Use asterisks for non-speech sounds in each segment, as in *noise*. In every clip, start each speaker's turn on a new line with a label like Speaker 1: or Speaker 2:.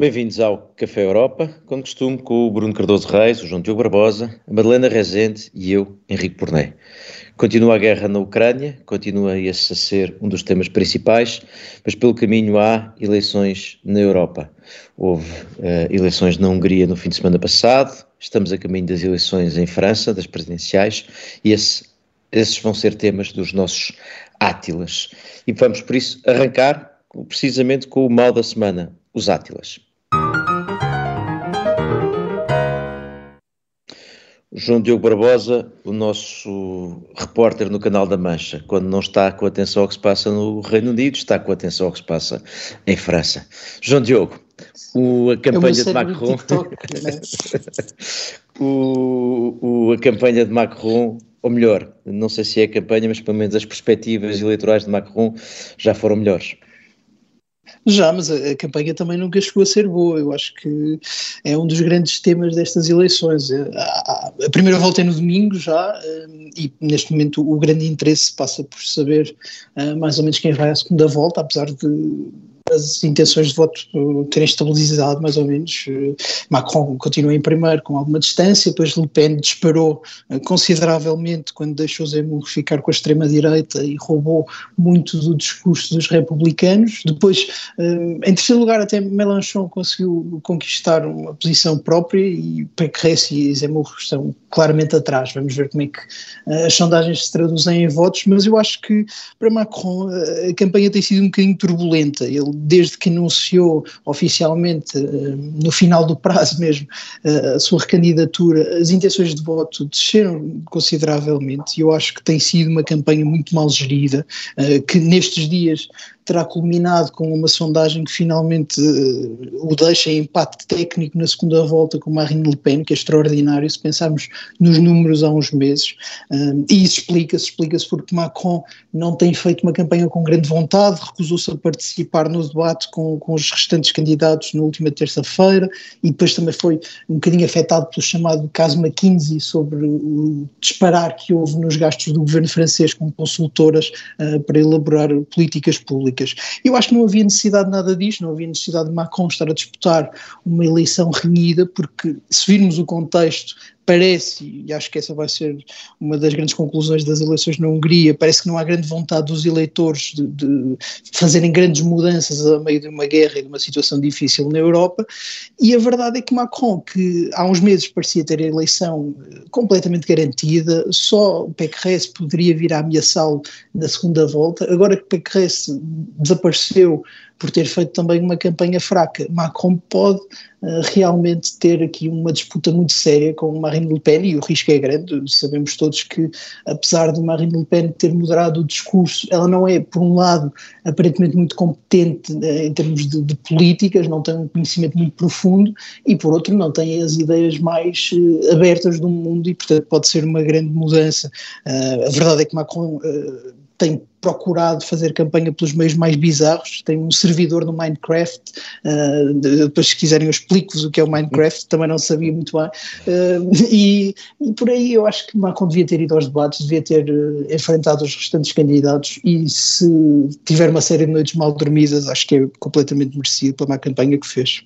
Speaker 1: Bem-vindos ao Café Europa, como costume, com o Bruno Cardoso Reis, o João Diogo Barbosa, a Madalena Rezende e eu, Henrique Porné. Continua a guerra na Ucrânia, continua esse a ser um dos temas principais, mas pelo caminho há eleições na Europa. Houve uh, eleições na Hungria no fim de semana passado, estamos a caminho das eleições em França, das presidenciais, e esse, esses vão ser temas dos nossos átilas. E vamos, por isso, arrancar precisamente com o mal da semana, os átilas. João Diogo Barbosa, o nosso repórter no Canal da Mancha, quando não está com atenção ao que se passa no Reino Unido, está com atenção ao que se passa em França. João Diogo, o, a campanha de Macron. TikTok, *laughs* né? o, o, a campanha de Macron, ou melhor, não sei se é a campanha, mas pelo menos as perspectivas eleitorais de Macron já foram melhores.
Speaker 2: Já, mas a, a, campanha também nunca chegou a ser boa. Eu acho que é um dos grandes temas destas eleições. A, a, a primeira volta é no domingo já, um, e neste momento o, grande interesse passa por saber uh, mais ou menos quem vai à segunda volta, apesar de as intenções de voto terem estabilizado mais ou menos. Eh, Macron continua em primeiro com alguma distância, depois Le Pen disparou eh, consideravelmente quando deixou Zemmour ficar com a extrema-direita e roubou muito do discurso dos republicanos. Depois, eh, em terceiro lugar, até Mélenchon conseguiu conquistar uma posição própria e Pécresse e Zemmour estão claramente atrás. Vamos ver como é que as sondagens se traduzem em votos, mas eu acho que para Macron a campanha tem sido um bocadinho turbulenta. Ele desde que anunciou oficialmente, eh, no final do prazo mesmo, eh, a sua recandidatura, as intenções de voto desceram consideravelmente e eu acho que tem sido uma campanha muito mal gerida, eh, que nestes dias terá culminado com uma sondagem que finalmente o deixa em empate técnico na segunda volta com Marine Le Pen, que é extraordinário se pensarmos nos números há uns meses. E isso explica-se, explica-se porque Macron não tem feito uma campanha com grande vontade, recusou-se a participar no debate com, com os restantes candidatos na última terça-feira e depois também foi um bocadinho afetado pelo chamado caso McKinsey sobre o disparar que houve nos gastos do governo francês com consultoras uh, para elaborar políticas públicas. Eu acho que não havia necessidade de nada disto, não havia necessidade de Macron estar a disputar uma eleição renhida, porque se virmos o contexto parece, e acho que essa vai ser uma das grandes conclusões das eleições na Hungria, parece que não há grande vontade dos eleitores de, de, fazerem grandes mudanças a meio de uma guerra e de uma situação difícil na Europa, e a verdade é que Macron, que há uns meses parecia ter a eleição eh, completamente garantida, só o Pécresse poderia vir a ameaçá-lo na segunda volta, agora que Pécresse desapareceu por ter feito também uma campanha fraca. Macron pode uh, realmente ter aqui uma disputa muito séria com Marine Le Pen e o risco é grande. Sabemos todos que, apesar de Marine Le Pen ter moderado o discurso, ela não é, por um lado, aparentemente muito competente uh, em termos de, de, políticas, não tem um conhecimento muito profundo e, por outro, não tem as ideias mais uh, abertas do mundo e, portanto, pode ser uma grande mudança. a verdade é que Macron tem procurado fazer campanha pelos meios mais bizarros, tem um servidor no Minecraft, uh, depois se quiserem eu explico-vos o que é o Minecraft, também não sabia muito bem, uh, e, e, por aí eu acho que Macron devia ter ido aos debates, devia ter uh, enfrentado os restantes candidatos e se tiver uma série de noites mal dormidas, acho que é completamente merecido pela má campanha que fez.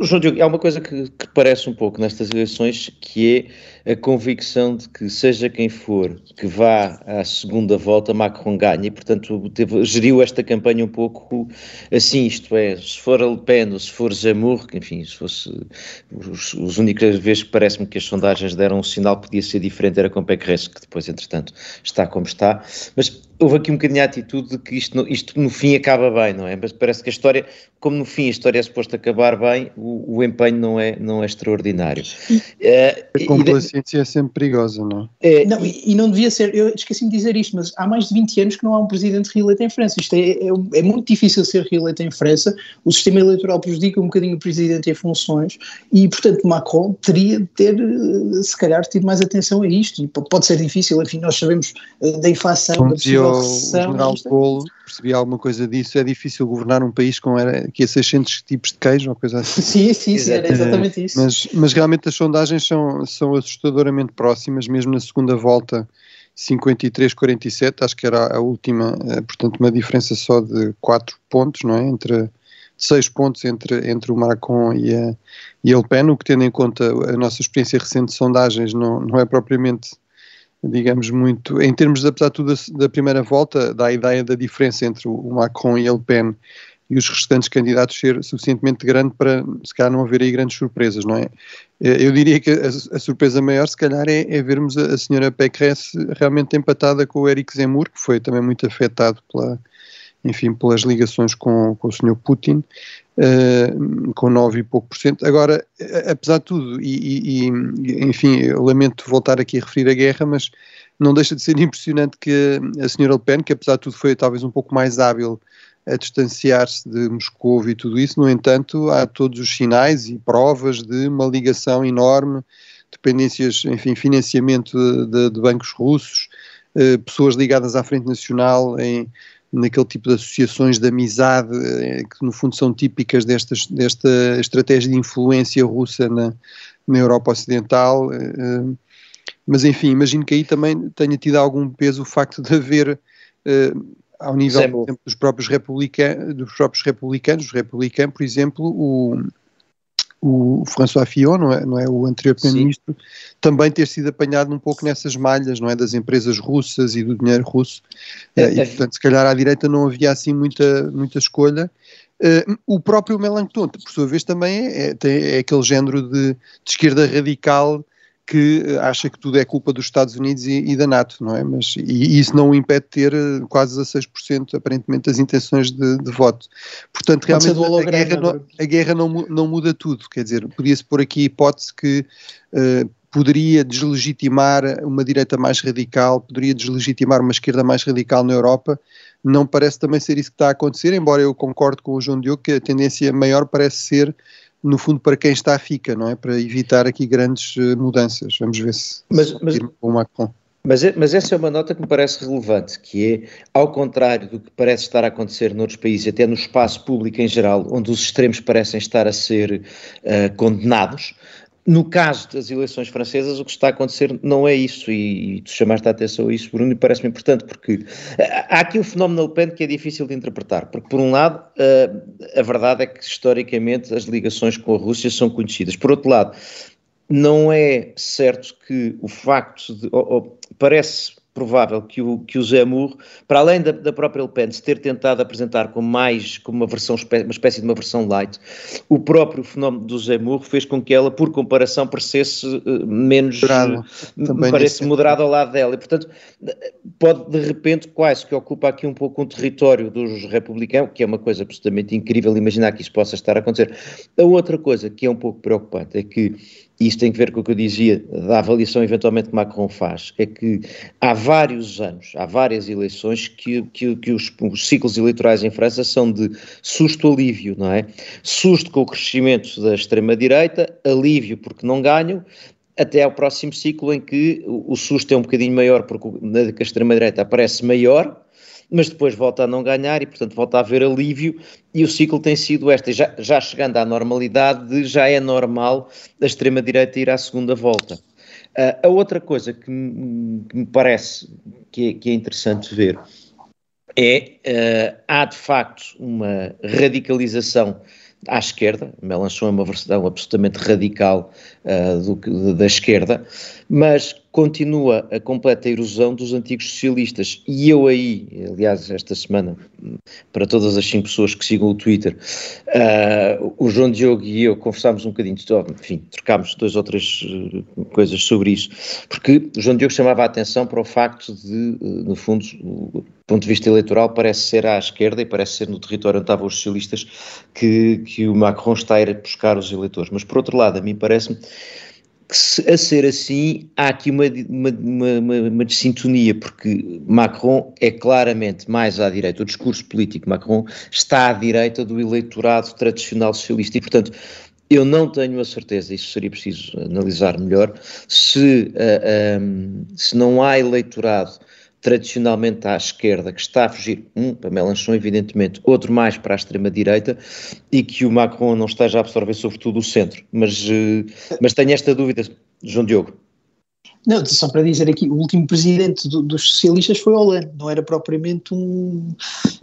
Speaker 1: João Diogo, há uma coisa que, que parece um pouco nestas eleições que é a convicção de que seja quem for que vá à segunda volta, Macron ganha e, portanto, teve, geriu esta campanha um pouco assim, isto é, se for Le Pen ou se for Zemmour, que enfim, se fosse os, os únicas vezes que parece-me que as sondagens deram um sinal podia ser diferente era com Pécresse, que depois, entretanto, está como está, mas houve aqui um bocadinho a atitude de que isto, isto no fim acaba bem, não é? Mas parece que a história, como no fim a história é suposta acabar bem, o, o empenho não é, não é extraordinário.
Speaker 3: Uh, a complacência é sempre perigosa, não
Speaker 2: é? não, e, e, não devia ser, eu esqueci-me de dizer isto, mas há mais de 20 anos que não há um presidente reeleito em França. Isto é, é, é muito difícil ser reeleito em França, o sistema eleitoral prejudica um bocadinho o presidente em funções e, portanto, Macron teria de ter, eh, se calhar, tido mais atenção a isto. E pode ser difícil, enfim, nós sabemos eh, da inflação,
Speaker 3: da possível o, general Polo, percebi alguma coisa disso, é difícil governar um país com era, aqui a 600 tipos de queijo ou coisa assim.
Speaker 2: sim, sim, sim, era exatamente isso.
Speaker 3: Mas, mas realmente as sondagens são, são assustadoramente próximas, mesmo na segunda volta 53-47, acho que era a última, eh, portanto uma diferença só de 4 pontos, não é, entre seis pontos entre, entre o Macron e a, e a Le Pen, o que tendo em conta a nossa experiência recente de sondagens não, não é propriamente digamos, muito, em termos, de, apesar de tudo, da primeira volta, dá a ideia da diferença entre o Macron e a Le Pen e os restantes candidatos ser suficientemente grande para, se calhar, não haver aí grandes surpresas, não é? Eh, eu diria que a, a surpresa maior, se calhar, é, é vermos a, a senhora Pécresse realmente empatada com o Eric Zemmour, que foi também muito afetado pela, enfim, pelas ligações com, com o senhor Putin, uh, com 9 e pouco por cento. Agora, apesar de tudo, e, e, enfim, eu lamento voltar aqui a referir a guerra, mas não deixa de ser impressionante que a senhora Le Pen, que apesar de tudo foi talvez um pouco mais hábil a distanciar-se de Moscou e tudo isso, no entanto, há todos os sinais e provas de uma ligação enorme, dependências, enfim, financiamento de, de bancos russos, eh, pessoas ligadas à Frente Nacional em naquele tipo de associações de amizade eh, que no fundo são típicas destas, desta estratégia de influência russa na, na Europa Ocidental. Eh, eh, mas enfim, imagino que aí também tenha tido algum peso o facto de haver ao nível exemplo, dos próprios republicanos, dos próprios republicanos, os republicanos, por exemplo, o, o François Fillon, não é, não é o anterior primeiro-ministro, também ter sido apanhado um pouco nessas malhas, não é, das empresas russas e do dinheiro russo, é, uh, e é. portanto se calhar à direita não havia assim muita, muita escolha. Uh, o próprio Melanchthon, por sua vez, também é, é, é aquele género de, de esquerda radical que eh, acha que tudo é culpa dos Estados Unidos e, e da NATO, não é? Mas, e, isso não o impede de ter eh, quase 16% aparentemente das intenções de, de voto. Portanto, realmente a guerra, não, a guerra não, não muda tudo, quer dizer, podia-se pôr aqui a hipótese que uh, poderia deslegitimar uma direita mais radical, poderia deslegitimar uma esquerda mais radical na Europa, não parece também ser isso que está a acontecer, embora eu concorde com o João Diogo que a tendência maior parece ser no fundo, para quem está, fica, não é? Para evitar aqui grandes uh, mudanças. Vamos ver se,
Speaker 1: mas, se mas, Macron. Mas, mas essa é uma nota que me parece relevante, que é, ao contrário do que parece estar a acontecer noutros países, até no espaço público em geral, onde os extremos parecem estar a ser uh, condenados, no caso das eleições francesas, o que está a acontecer não é isso, e, e tu chamaste a atenção a isso, Bruno, e parece-me importante, porque há aqui um fenómeno Le Pen que é difícil de interpretar, porque por um lado, a verdade é que historicamente as ligações com a Rússia são conhecidas, por outro lado, não é certo que o facto de, ou, ou, parece provável que o, que o Zemmour, para além da, da própria Le Pen se ter tentado apresentar como mais, como uma versão, uma espécie de uma versão light, o próprio fenómeno do Zemmour fez com que ela, por comparação, parecesse uh, menos, Moderado. Uh, parece moderada ao lado dela, e portanto pode de repente quase que ocupa aqui um pouco um território dos republicanos, que é uma coisa absolutamente incrível imaginar que isso possa estar a acontecer. A outra coisa que é um pouco preocupante é que e isto tem que ver com o que eu dizia da avaliação eventualmente que Macron faz, é que há vários anos, há várias eleições que, que, que os, os, ciclos eleitorais em França são de susto-alívio, não é? Susto com o crescimento da extrema-direita, alívio porque não ganham, até ao próximo ciclo em que o, o susto é um bocadinho maior porque a extrema-direita aparece maior, mas depois volta a não ganhar e, portanto, volta a haver alívio e o ciclo tem sido este, já, já chegando à normalidade de já é normal a extrema-direita ir à segunda volta. Uh, a outra coisa que me, que me parece que é, que é, interessante ver é, uh, há de facto uma radicalização à esquerda, Melanchon é uma versão absolutamente radical uh, do, da esquerda, mas continua a completa erosão dos antigos socialistas. E eu aí, aliás, esta semana, para todas as cinco pessoas que sigam o Twitter, uh, o João Diogo e eu conversámos um bocadinho, enfim, trocámos duas ou três uh, coisas sobre isso, porque o João Diogo chamava a atenção para o facto de, uh, no fundo, o ponto de vista eleitoral parece ser à esquerda e parece ser no território onde estavam os socialistas que, que o Macron está a ir buscar os eleitores. Mas, por outro lado, a mim parece-me que, a ser assim, há aqui uma, uma, uma, uma desintonia, porque Macron é claramente mais à direita, o discurso político Macron está à direita do eleitorado tradicional socialista. E, portanto, eu não tenho a certeza, isso seria preciso analisar melhor, se, uh, ah, um, se não há eleitorado tradicionalmente à esquerda, que está a fugir, um para Melanchon, evidentemente, outro mais para a extrema-direita, e que o Macron não esteja a absorver sobretudo o centro. Mas, eh, mas tenho esta dúvida, João Diogo.
Speaker 2: Não, só para dizer aqui, o último presidente do, dos socialistas foi Hollande, não era propriamente um,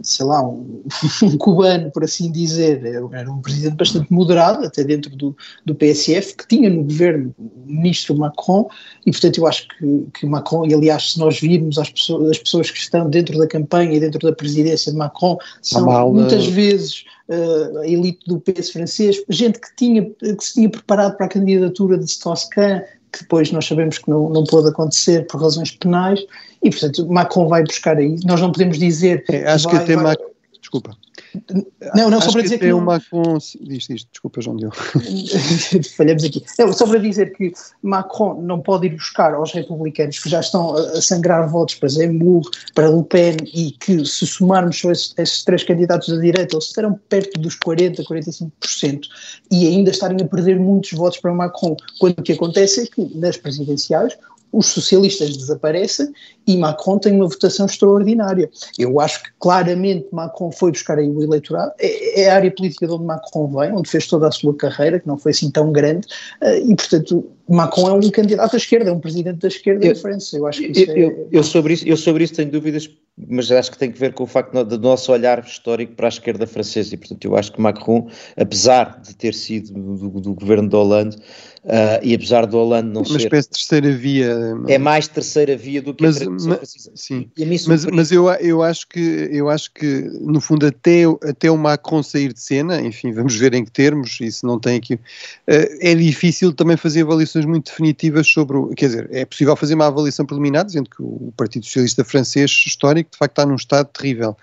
Speaker 2: sei lá, um, *laughs* um, cubano, por assim dizer, era um presidente bastante moderado, até dentro do, do PSF, que tinha no governo o ministro Macron, e portanto eu acho que, que Macron, e aliás se nós virmos as pessoas, as pessoas que estão dentro da campanha e dentro da presidência de Macron, são mal, muitas vezes uh, a elite do PS francês, gente que, tinha, que se tinha preparado para a candidatura de Strauss-Kahn, que depois nós sabemos que não, não pôde acontecer por razões penais, e portanto Macron vai buscar aí. Nós não podemos dizer.
Speaker 3: É, acho vai, que até vai... Macron. Desculpa.
Speaker 2: Não, não, só para dizer que.
Speaker 3: Não... Macron. Diz, diz, desculpa, João Diogo. *laughs*
Speaker 2: Falhamos aqui. Não, só para dizer que Macron não pode ir buscar aos republicanos que já estão a sangrar votos para Zemmour, para Le Pen e que, se somarmos só esses, esses três candidatos da direita, eles estarão perto dos 40%, 45% e ainda estarem a perder muitos votos para Macron. Quando o que acontece é que nas presidenciais os socialistas desaparecem e Macron tem uma votação extraordinária. Eu acho que claramente Macron foi buscar aí o eleitorado, é, é a área política de onde Macron vem, onde fez toda a sua carreira, que não foi assim tão grande, eh, e portanto Macron é um candidato à esquerda, é um presidente da esquerda eu, França. Eu acho que isso
Speaker 1: eu, é... eu, sobre isso, eu sobre isso tenho dúvidas, mas acho que tem que ver com o facto do nosso olhar histórico para a esquerda francesa, e portanto eu acho que Macron, apesar de ter sido do, do governo de Hollande, uh, e apesar do Hollande não
Speaker 3: uma
Speaker 1: ser...
Speaker 3: Uma espécie de terceira via.
Speaker 1: É mais terceira via do que
Speaker 3: mas, a mas, Sim, mas, mas eu, eu, acho que, eu acho que, no fundo, até, até o Macron sair de cena, enfim, vamos ver em que termos, isso não tem aqui... Uh, é difícil também fazer avaliações muito definitivas sobre o... Quer dizer, é possível fazer uma avaliação preliminar, dizendo que o Partido Socialista Francês histórico, de facto, está num estado terrível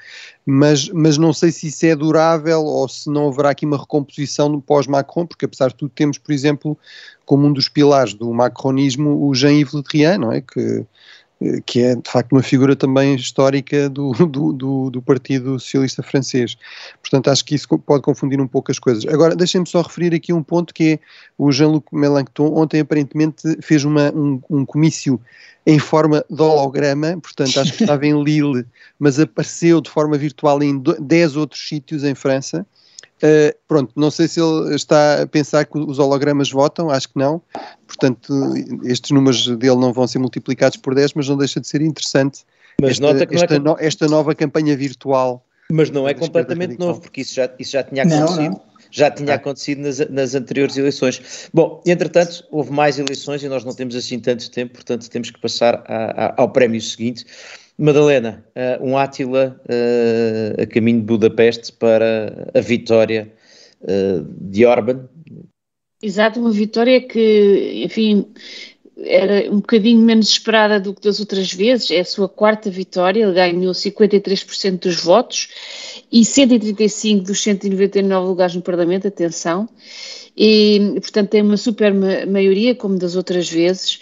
Speaker 3: mas, mas não sei se isso é durável ou se não haverá aqui uma recomposição no pós-Macron, porque apesar de tudo temos, por exemplo, como um dos pilares do macronismo o Jean-Yves Le Drian, não é? Que, que é de facto uma figura também histórica do, do, do, do, Partido Socialista Francês. Portanto, acho que isso pode confundir um pouco as coisas. Agora, deixem-me só referir aqui um ponto que é o Jean-Luc Mélenchon ontem aparentemente fez uma, um, um comício em forma de holograma, portanto acho que estava em Lille, mas apareceu de forma virtual em 10 outros sítios em França. Uh, pronto, não sei se ele está a pensar que os hologramas votam, acho que não. Portanto, estes números dele não vão ser multiplicados por 10, mas não deixa de ser interessante mas esta, nota que esta, é no, esta nova campanha virtual.
Speaker 1: Mas não é completamente novo, porque isso já, isso já tinha acontecido. Não, não já tinha acontecido nas, nas, anteriores eleições. Bom, entretanto, houve mais eleições e nós não temos assim tanto tempo, portanto temos que passar a, a, ao prémio seguinte. Madalena, uh, um Átila uh, a caminho de Budapeste para a vitória uh, de Orban.
Speaker 4: Exato, uma vitória que, enfim, era um bocadinho menos esperada do que das outras vezes, é a sua quarta vitória, ele ganhou 53% dos votos e 135 dos 199 lugares no Parlamento, atenção, e portanto tem uma super maioria, como das outras vezes,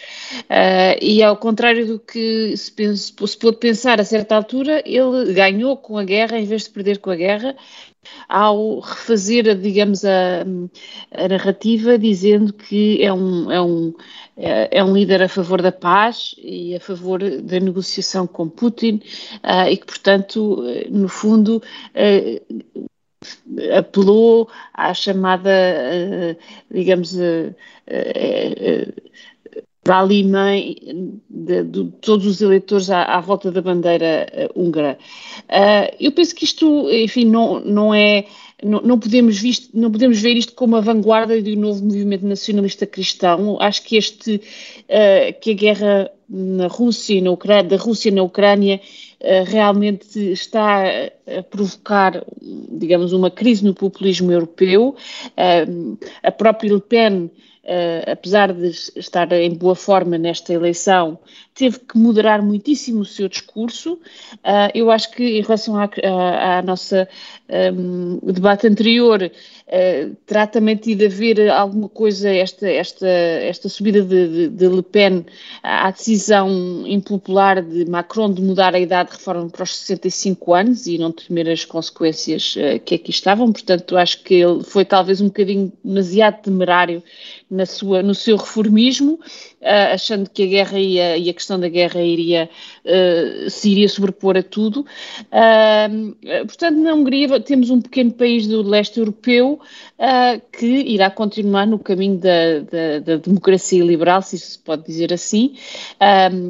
Speaker 4: uh, e ao contrário do que se, pensa, se pôde pensar a certa altura, ele ganhou com a guerra em vez de perder com a guerra, ao refazer, digamos, a, a, narrativa, dizendo que é um, é, um, é um líder a favor da paz e a favor da negociação com Putin uh, e que, portanto, no fundo, uh, apelou à chamada, uh, digamos, para ali mãe de, de, todos os eleitores à, à volta da bandeira húngara. Eu penso que isto, enfim, não, não é. Não, não, podemos visto, não podemos ver isto como a vanguarda de um novo movimento nacionalista cristão. Acho que este uh, que a guerra na Rússia na Ucrânia, da Rússia na Ucrânia realmente está a provocar, digamos, uma crise no populismo europeu. a própria Le Pen uh, apesar de estar em boa forma nesta eleição, teve que moderar muitíssimo o seu discurso. Eu acho que, em relação à, à, nossa um, debate anterior, uh, terá também tido a ver alguma coisa, esta, esta, esta subida de, de, de, Le Pen à decisão impopular de Macron de mudar a idade de reforma para os 65 anos e não temer as consequências uh, que aqui estavam. Portanto, acho que ele foi talvez um bocadinho demasiado temerário na sua, no seu reformismo, uh, achando que a guerra ia, e a questão da guerra iria, uh, se iria sobrepor a tudo. Uh, portanto, na Hungria temos um pequeno país do leste europeu que irá continuar no caminho da, da, da, democracia liberal, se isso se pode dizer assim.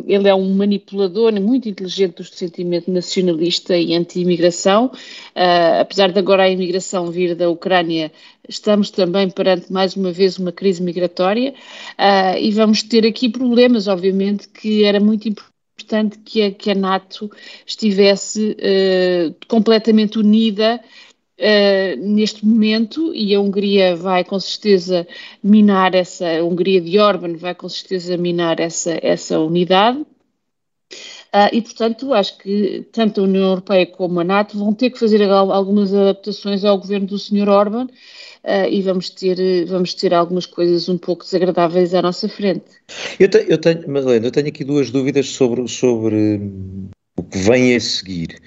Speaker 4: ele é um manipulador muito inteligente do sentimento nacionalista e anti-imigração, apesar de agora a imigração vir da Ucrânia estamos também perante mais uma vez uma crise migratória uh, e vamos ter aqui problemas, obviamente, que era muito importante que a, que a NATO estivesse uh, completamente unida Uh, neste momento e a Hungria vai com certeza minar essa, a Hungria de Orban vai com certeza minar essa, essa unidade. Uh, e, portanto, acho que tanto a União Europeia como a NATO vão ter que fazer algumas adaptações ao governo do Sr. Orban, uh, e vamos ter, vamos ter algumas coisas um pouco desagradáveis à nossa frente.
Speaker 1: Eu, te, eu tenho, Madalena, eu tenho aqui duas dúvidas sobre, sobre hum, o que vem a seguir.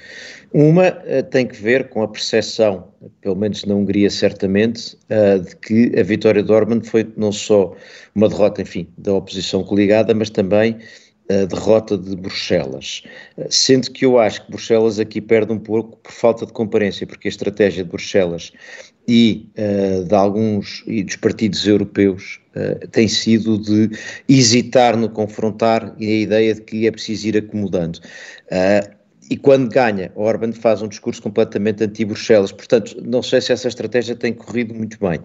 Speaker 1: Uma uh, tem que ver com a percepção, pelo menos na Hungria certamente, uh, de que a vitória de Orban foi não só uma derrota, enfim, da oposição coligada, mas também a derrota de Bruxelas. Sendo que eu acho que Bruxelas aqui perde um pouco por falta de comparência, porque a estratégia de Bruxelas e uh, de alguns e dos partidos europeus uh, tem sido de hesitar no confrontar e a ideia de que é preciso ir acomodando. Uh, e quando ganha, Orban faz um discurso completamente anti-Bruxelas. Portanto, não sei se essa estratégia tem corrido muito bem.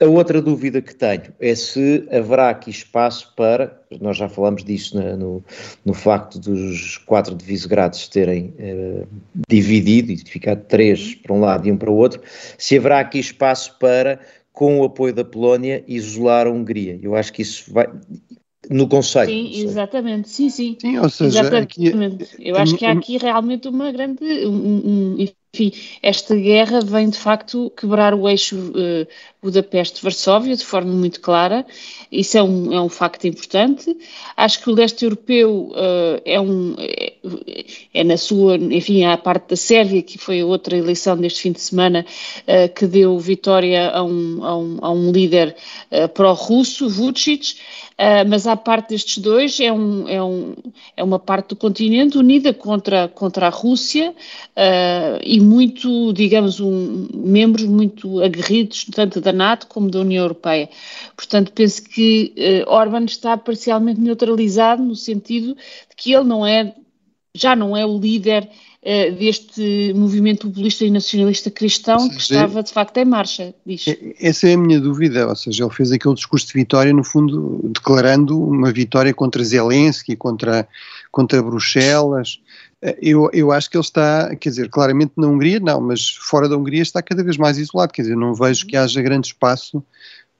Speaker 1: A outra dúvida que tenho é se haverá aqui espaço para, nós já falamos disso na, no, no facto dos quatro de Visegrades terem eh, dividido e ficado três para um lado e um para o outro, se haverá aqui espaço para com o apoio da Polónia, isolar a Hungria. Eu acho que isso vai, no Conselho.
Speaker 4: Sim, exatamente, sim, sim.
Speaker 3: Sim, ou seja,
Speaker 4: exatamente. Aqui, Eu acho que há aqui realmente uma grande, um, um, enfim, esta guerra vem de facto quebrar o eixo uh, Budapeste-Varsóvia de forma muito clara, isso é um, é um facto importante. Acho que o leste europeu uh, é um, é, é, na sua, enfim, a parte da Sérvia, que foi outra eleição deste fim de semana, uh, que deu vitória a um, a um, a um líder pró-russo, Vucic, mas a parte destes dois é, um, é, um, é uma parte do continente unida contra, contra a Rússia e muito, digamos, um, membros muito aguerridos, tanto da NATO como da União Europeia. Portanto, penso que uh, Orban está parcialmente neutralizado no sentido de que ele não é, já não é o líder uh, deste movimento populista e nacionalista cristão que estava de facto em marcha, diz.
Speaker 3: Essa é a minha dúvida, ou seja, ele fez aquele discurso de vitória, no fundo, declarando uma vitória contra Zelensky, contra, contra Bruxelas, eu, eu acho que ele está, quer dizer, claramente na Hungria não, mas fora da Hungria está cada vez mais isolado, quer dizer, não vejo que haja grande espaço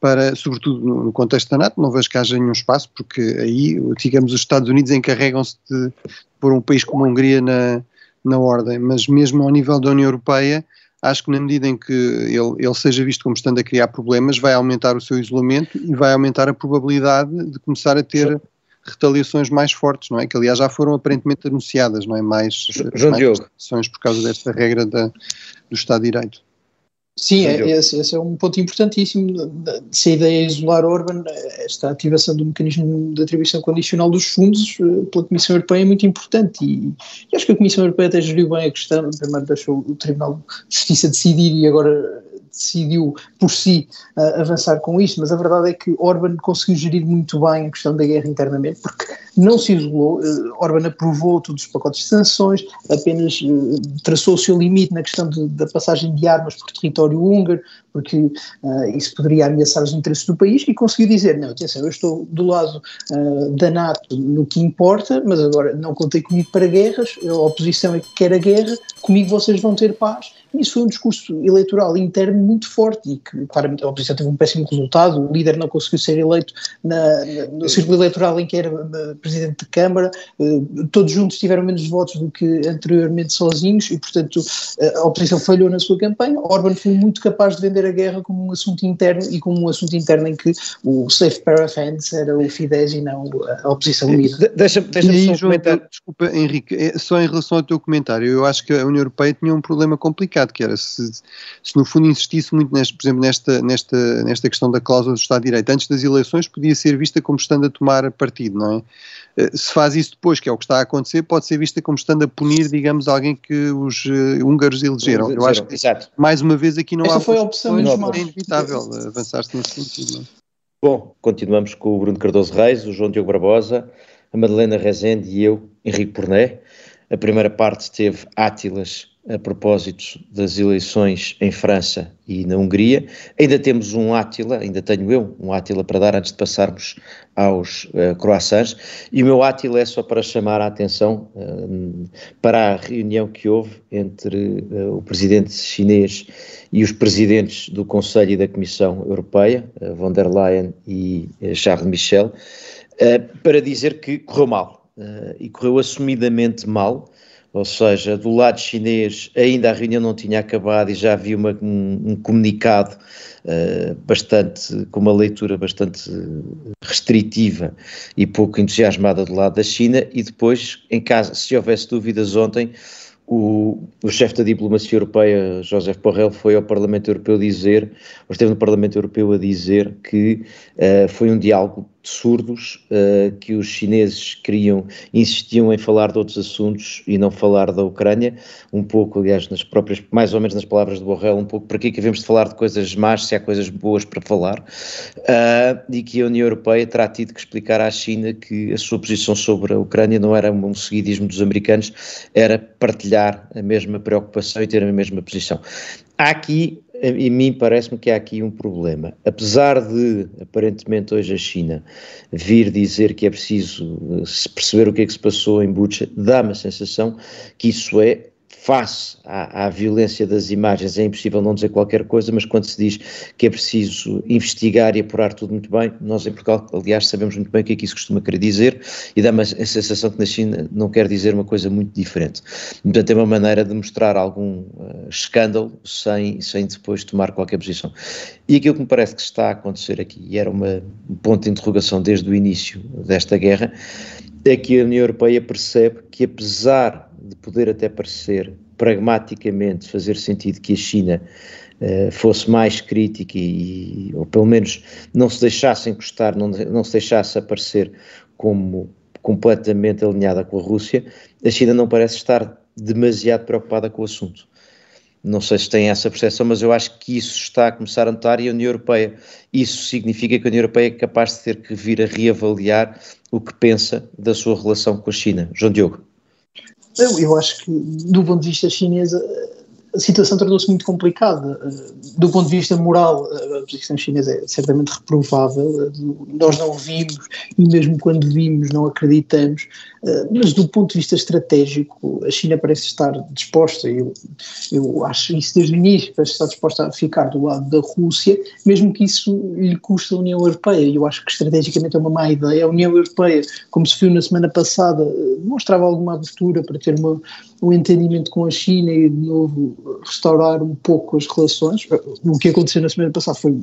Speaker 3: para, sobretudo no, no contexto da NATO, não vejo que haja nenhum espaço, porque aí, digamos, os Estados Unidos encarregam-se de pôr um país como a Hungria na, na ordem, mas mesmo ao nível da União Europeia, acho que na medida em que ele, ele seja visto como estando a criar problemas, vai aumentar o seu isolamento e vai aumentar a probabilidade de começar a ter retaliações mais fortes, não é? Que aliás já foram aparentemente anunciadas, não é? Mais,
Speaker 1: João mais Diogo.
Speaker 3: por causa desta regra da, do Estado de Direito.
Speaker 2: Sim, é, esse, esse, é um ponto importantíssimo. Se a ideia é isolar Orban, esta ativação do mecanismo de atribuição condicional dos fundos eh, pela Comissão Europeia é muito importante e, e acho que a Comissão Europeia até geriu bem a questão, primeiro deixou o Tribunal de Justiça decidir e agora decidiu por si uh, avançar com isso, mas a verdade é que Orban conseguiu gerir muito bem a questão da guerra internamente, porque não se isolou, uh, Orban aprovou todos os pacotes de sanções, apenas uh, traçou o seu limite na questão de, da passagem de armas por território húngaro, porque uh, isso poderia ameaçar os interesses do país, e conseguiu dizer, não, atenção, eu estou do lado da NATO no que importa, mas agora não contei comigo para guerras, a oposição é que quer a guerra, comigo vocês vão ter paz, isso foi um discurso eleitoral interno muito forte e que, claramente, a oposição teve um péssimo resultado. O líder não conseguiu ser eleito na, na, no círculo eleitoral em que era eh, presidente de Câmara. Uh, todos juntos tiveram menos votos do que anteriormente sozinhos e, portanto, a oposição falhou na sua campanha. Orban foi muito capaz de vender a guerra como um assunto interno e como um assunto interno em que o safe pair of hands era o Fidesz e não a oposição unida.
Speaker 3: Deixa-me deixa só comentar. Desculpa, Henrique, só em relação ao teu comentário, eu acho que a União Europeia tinha um problema complicado que era se, se no fundo insistisse muito, neste, por exemplo, nesta, nesta, nesta questão da cláusula do Estado de Direito. Antes das eleições podia ser vista como estando a tomar partido, não é? Eh, se faz isso depois, que é o que está a acontecer, pode ser vista como estando a punir, digamos, alguém que os uh, húngaros elegeram. Eu acho que, Exato. mais uma vez, aqui não
Speaker 2: Esta
Speaker 3: há...
Speaker 2: foi a opção
Speaker 3: É inevitável avançar-se nesse sentido. É?
Speaker 1: Bom, continuamos com o Bruno Cardoso Reis, o João Diogo Barbosa, a Madalena Rezende e eu, Henrique Porné. A primeira parte teve Átilas a propósito das eleições em França e na Hungria. Ainda temos um Átila, ainda tenho eu um Átila para dar antes de passarmos aos uh, croissants. E o meu Átila é só para chamar a atenção uh, para a reunião que houve entre uh, o presidente chinês e os presidentes do Conselho e da Comissão Europeia, von der Leyen e Charles Michel, para dizer que correu mal. e correu assumidamente mal ou seja, do lado chinês ainda a reunião não tinha acabado e já havia uma, um, um, comunicado uh, bastante, com uma leitura bastante restritiva e pouco entusiasmada do lado da China. E depois, em caso, se houvesse dúvidas ontem, o, o chefe da diplomacia europeia, José Borrell, foi ao Parlamento Europeu dizer, ou esteve no Parlamento Europeu a dizer que uh, foi um diálogo surdos, uh, que os chineses queriam, insistiam em falar de outros assuntos e não falar da Ucrânia, um pouco, aliás, nas próprias, mais ou menos nas palavras de Borrell, um pouco para que devemos de falar de coisas más se há coisas boas para falar, uh, e que a União Europeia terá tido que explicar à China que a sua posição sobre a Ucrânia não era um seguidismo dos americanos, era partilhar a mesma preocupação e ter a mesma posição. Há aqui, em mim parece-me que há aqui um problema. Apesar de, aparentemente, hoje a China vir dizer que é preciso perceber o que é que se passou em Bucha, dá-me a sensação que isso é face à, à, violência das imagens é impossível não dizer qualquer coisa, mas quando se diz que é preciso investigar e apurar tudo muito bem, nós em Portugal, aliás, sabemos muito bem o que é que isso costuma querer dizer e dá-me a sensação que na China não quer dizer uma coisa muito diferente. Portanto, é uma maneira de mostrar algum uh, escândalo sem, sem depois tomar qualquer posição. E aquilo que me parece que está a acontecer aqui, e era uma, um ponto de interrogação desde o início desta guerra, é que a União Europeia percebe que apesar de poder até parecer pragmaticamente fazer sentido que a China uh, fosse mais crítica e, ou pelo menos não se deixasse encostar, não, não se deixasse aparecer como completamente alinhada com a Rússia, a China não parece estar demasiado preocupada com o assunto. Não sei se tem essa percepção, mas eu acho que isso está a começar a notar e a União Europeia, isso significa que a União Europeia é capaz de ter que vir a reavaliar o que pensa da sua relação com a China. João Diogo.
Speaker 2: Eu, eu acho que, do ponto de vista chinês, a situação tornou-se muito complicada. Do ponto de vista moral, a posição chinesa é certamente reprovável. Nós não vimos, e mesmo quando vimos, não acreditamos. Mas do ponto de vista estratégico, a China parece estar disposta, eu, eu acho isso desde o início, parece estar disposta a ficar do lado da Rússia, mesmo que isso lhe custe a União Europeia. Eu acho que estrategicamente é uma má ideia. A União Europeia, como se viu na semana passada, mostrava alguma abertura para ter uma, um entendimento com a China e de novo restaurar um pouco as relações. O que aconteceu na semana passada foi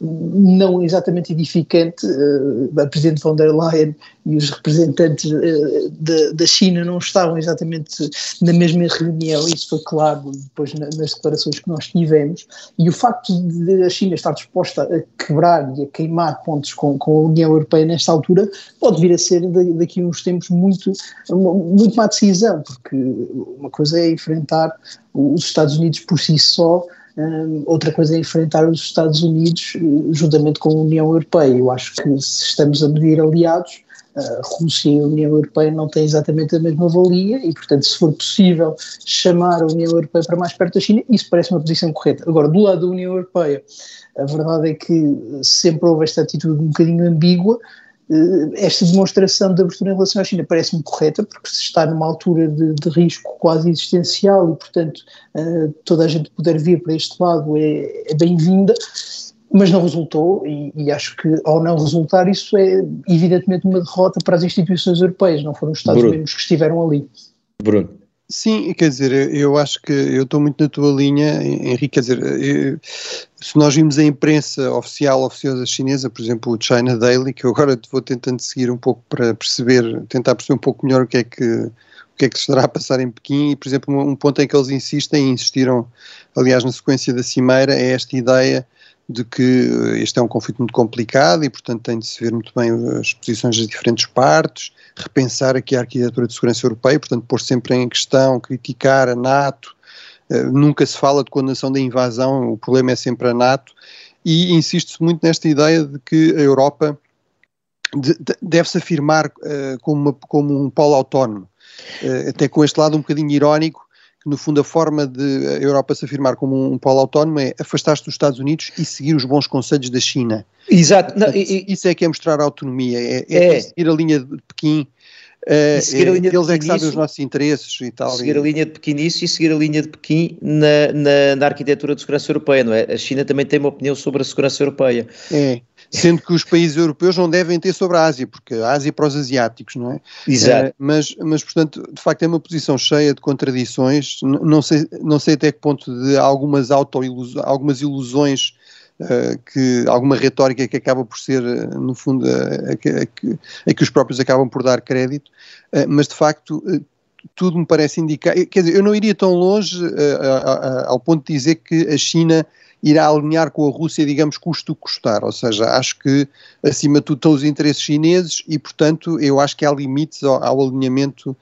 Speaker 2: não exatamente edificante. Eh, a Presidente von der Leyen e os representantes eh, da China não estavam exatamente na mesma reunião, isso foi claro depois nas declarações que nós tivemos, e o facto de a China estar disposta a quebrar e a queimar pontos com, com a União Europeia nesta altura pode vir a ser daqui a uns tempos muito, muito má decisão, porque uma coisa é enfrentar os Estados Unidos por si só, um, outra coisa é enfrentar os Estados Unidos eh, juntamente com a União Europeia. Eu acho que se estamos a medir aliados, a Rússia e a União Europeia não têm exatamente a mesma valia e, portanto, se for possível chamar a União Europeia para mais perto da China, isso parece uma posição correta. Agora, do lado da União Europeia, a verdade é que sempre houve esta atitude um bocadinho ambígua, eh, esta demonstração de abertura em relação à China parece-me correta, porque se está numa altura de, de risco quase existencial e, portanto, uh, toda a gente puder vir para este lado é, é bem-vinda, mas não resultou e, e, acho que, ao não resultar, isso é evidentemente uma derrota para as instituições europeias, não foram os Estados-membros que estiveram ali.
Speaker 1: Bruno.
Speaker 3: Sim, quer dizer, eu acho que eu estou muito na tua linha, Henrique, quer dizer, eu, se nós vimos a imprensa oficial, oficiosa chinesa, por exemplo o China Daily, que eu agora vou tentando seguir um pouco para perceber, tentar perceber um pouco melhor o que é que o que é que estará a passar em Pequim e, por exemplo, um ponto em que eles insistem e insistiram, aliás, na sequência da Cimeira, é esta ideia de que este é um conflito muito complicado e, portanto, tem de se ver muito bem as posições das diferentes partes, repensar aqui a arquitetura de segurança europeia, portanto, pôr sempre em questão, criticar a NATO, uh, nunca se fala de condenação da invasão, o problema é sempre a NATO, e insiste-se muito nesta ideia de que a Europa de, de, deve-se afirmar uh, como, uma, como um polo autónomo, até com este lado um bocadinho irónico, que no fundo a forma de a Europa se afirmar como um, um polo autónomo é afastar-se dos Estados Unidos e seguir os bons conselhos da China.
Speaker 1: Exato.
Speaker 3: Não, e, isso é que é mostrar a autonomia, é, é, é. seguir a linha de Pequim, Uh, seguir a linha eles é que sabem os nossos interesses e tal.
Speaker 1: Seguir e... a linha de Pequim nisso e seguir a linha de Pequim na, na, na, arquitetura de segurança europeia, não é? A China também tem uma opinião sobre a segurança europeia.
Speaker 3: É, sendo que os países europeus não devem ter sobre a Ásia, porque a Ásia é para os asiáticos, não é?
Speaker 1: Exato. Uh,
Speaker 3: mas, mas, portanto, de facto é uma posição cheia de contradições, não sei, não sei até que ponto de algumas auto algumas ilusões Uh, que alguma retórica que acaba por ser, uh, no fundo, a, a, que, a, que os próprios acabam por dar crédito, mas de facto tudo me parece indicar. Quer dizer, eu não iria tão longe ao ponto de dizer que a China irá alinhar com a Rússia, digamos, custo custar, ou seja, acho que acima de tudo estão os interesses chineses e, portanto, eu acho que há limites ao, ao alinhamento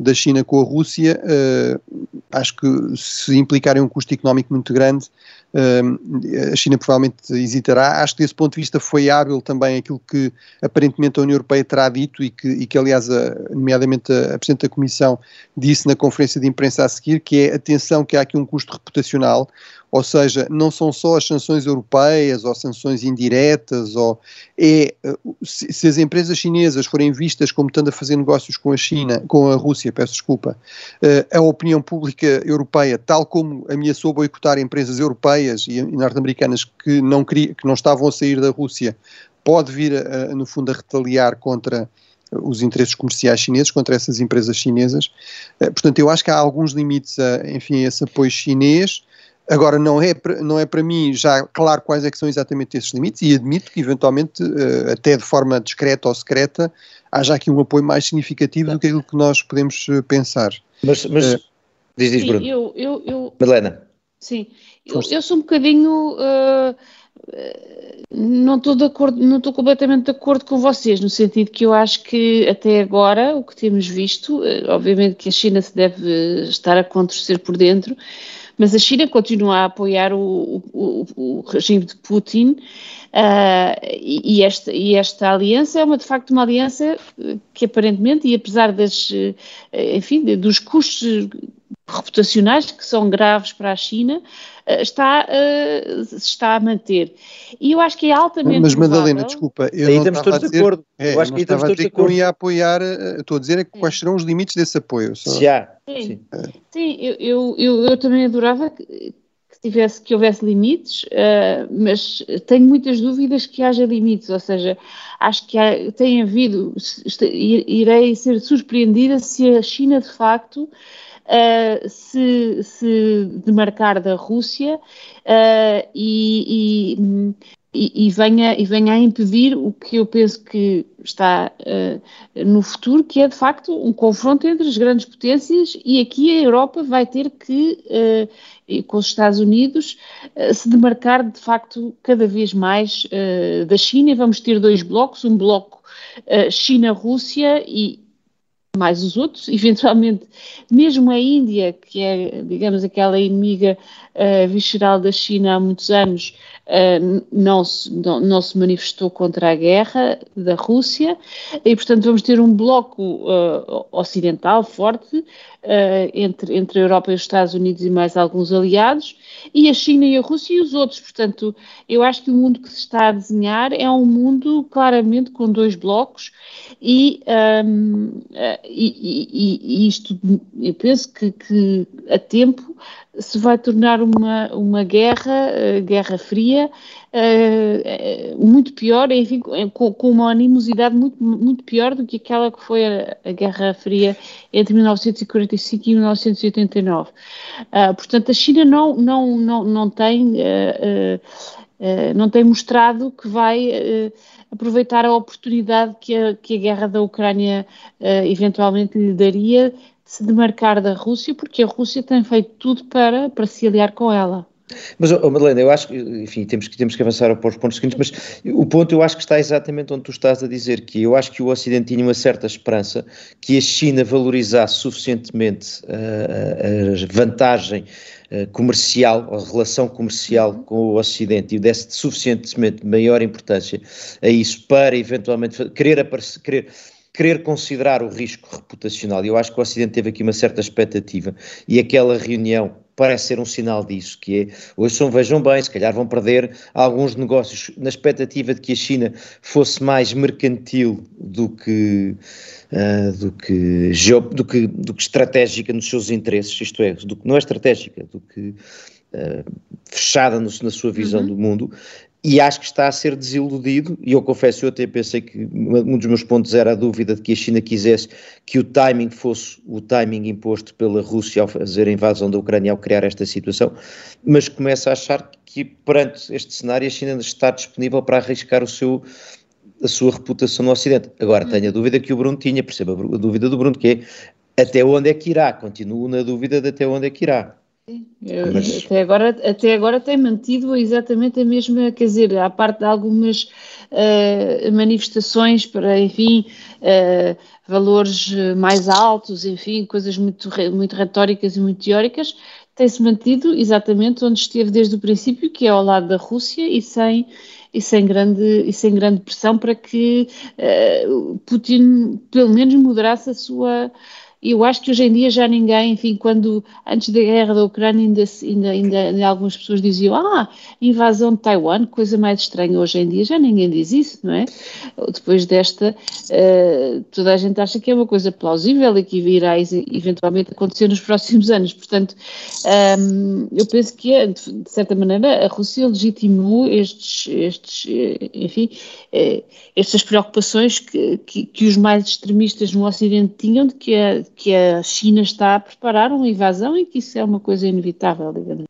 Speaker 3: da China com a Rússia, uh, acho que se implicarem um custo económico muito grande, uh, a China provavelmente hesitará. Acho que desse ponto de vista foi hábil também aquilo que aparentemente a União Europeia terá dito e que, e que aliás, a, nomeadamente a, a Presidente da Comissão disse na conferência de imprensa a seguir, que é atenção que há aqui um custo reputacional, ou seja, não são só as sanções europeias ou sanções indiretas, ou é se, as empresas chinesas forem vistas como estando a fazer negócios com a China, com a Rússia, peço desculpa, eh, a opinião pública europeia, tal como ameaçou boicotar empresas europeias e norte-americanas que não, que não estavam a sair da Rússia, pode vir, a, no fundo, a retaliar contra os interesses comerciais chineses, contra essas empresas chinesas. Eh, portanto, eu acho que há alguns limites a, enfim, a esse apoio chinês, Agora, não é, não é para mim já claro quais é são exatamente esses limites e admito que eventualmente, uh, até de forma discreta ou secreta, haja aqui um apoio mais significativo do que aquilo que nós podemos eh, pensar.
Speaker 1: Mas, mas uh, diz, diz, Bruno.
Speaker 4: Eu, eu, eu,
Speaker 1: Madalena.
Speaker 4: Sim, eu, eu, sou um bocadinho... Uh, não estou de acordo, não estou completamente de acordo com vocês, no sentido que eu acho que até agora o que temos visto, obviamente que a China se deve estar a contorcer por dentro, mas a China continua a apoiar o, o, o regime de Putin uh, e, e, esta, e, esta, aliança é uma, de facto uma aliança que aparentemente, e apesar das, eh, enfim, dos custos reputacionais que são graves para a China, eh, está, uh, está a manter. E eu acho que é altamente.
Speaker 3: Mas, Madalena, desculpa, eu
Speaker 1: aí
Speaker 3: não
Speaker 1: estamos todos
Speaker 3: dizer,
Speaker 1: de acordo.
Speaker 3: É, eu acho que estamos todos de acordo. ia apoiar, estou a dizer é quais serão os limites desse apoio.
Speaker 1: Só. Se há.
Speaker 4: Sim, sim. sim eu, eu, eu, eu, também adorava que, que, tivesse, que houvesse limites, uh, mas tenho muitas dúvidas que haja limites, ou seja, acho que há, tem havido, irei ser surpreendida se a China de facto uh, se, se demarcar da Rússia uh, e, e e, e, venha, e venha a impedir o que eu penso que está uh, no futuro, que é de facto um confronto entre as grandes potências e aqui a Europa vai ter que, uh, com os Estados Unidos, uh, se demarcar de facto cada vez mais da China. Vamos ter dois blocos, um bloco China-Rússia e, mais os outros, eventualmente mesmo a Índia, que é, digamos, aquela inimiga uh, visceral da China há muitos anos, uh, não, se, não, não, se manifestou contra a guerra da Rússia, e portanto vamos ter um bloco uh, ocidental forte entre, entre a Europa e os Estados Unidos e mais alguns aliados, e a China e a Rússia e os outros. Portanto, eu acho que o mundo que se está a desenhar é um mundo claramente com dois blocos e, um, e, e, e isto eu penso que, que, a tempo se vai tornar uma, uma guerra, uh, guerra fria, uh, muito pior, enfim, com, com, uma animosidade muito, muito pior do que aquela que foi a, a Guerra Fria entre 1945 e 1989. Uh, portanto, a China não, não, não, não tem. não tem mostrado que vai aproveitar a oportunidade que a, que a guerra da Ucrânia eventualmente lhe daria se demarcar da Rússia, porque a Rússia tem feito tudo para, para se aliar com ela.
Speaker 1: Mas, oh, Madalena, eu acho que, enfim, temos que, temos que avançar para os pontos seguintes, mas o ponto eu acho que está exatamente onde tu estás a dizer, que eu acho que o Ocidente tinha uma certa esperança que a China valorizasse suficientemente uh, a vantagem uh, comercial, a relação comercial com o Ocidente e desse suficientemente maior importância a isso para eventualmente querer aparecer, querer querer considerar o risco reputacional. Eu acho que o Ocidente teve aqui uma certa expectativa e aquela reunião parece ser um sinal disso, que é, hoje são, vejam bem, se calhar vão perder alguns negócios na expectativa de que a China fosse mais mercantil do que, uh, do, que do, que, do que estratégica nos seus interesses, isto é, do que não é estratégica, do que uh, fechada no, na sua visão uhum. do mundo, e acho que está a ser desiludido, e eu confesso, eu até pensei que um dos meus pontos era a dúvida de que a China quisesse que o timing fosse o timing imposto pela Rússia ao fazer a invasão da Ucrânia, ao criar esta situação, mas começo a achar que perante este cenário a China está disponível para arriscar o seu, a sua reputação no Ocidente. Agora, tenho a dúvida que o Bruno tinha, perceba a dúvida do Bruno, que é até onde é que irá, continuo na dúvida de até onde é que irá.
Speaker 4: Eu, Mas... até, agora, até agora tem mantido exatamente a mesma, quer dizer, à parte de algumas uh, manifestações para, enfim, uh, valores mais altos, enfim, coisas muito, muito retóricas e muito teóricas, tem-se mantido exatamente onde esteve desde o princípio, que é ao lado da Rússia e sem, e sem, grande, e sem grande pressão para que uh, Putin pelo menos moderasse a sua eu acho que hoje em dia já ninguém, enfim, quando antes da guerra da Ucrânia ainda, ainda, ainda, algumas pessoas diziam ah, invasão de Taiwan, coisa mais estranha hoje em dia, já ninguém diz isso, não é? Depois desta, uh, toda a gente acha que é uma coisa plausível e que irá eventualmente acontecer nos *laughs* próximos anos, portanto, um, ehm, eu penso que é, de, certa maneira a Rússia legitimou estes, estes enfim, uh, estas preocupações que, que, que os mais extremistas no Ocidente tinham de que a que a China está a preparar uma invasão e que isso é uma coisa inevitável, digamos.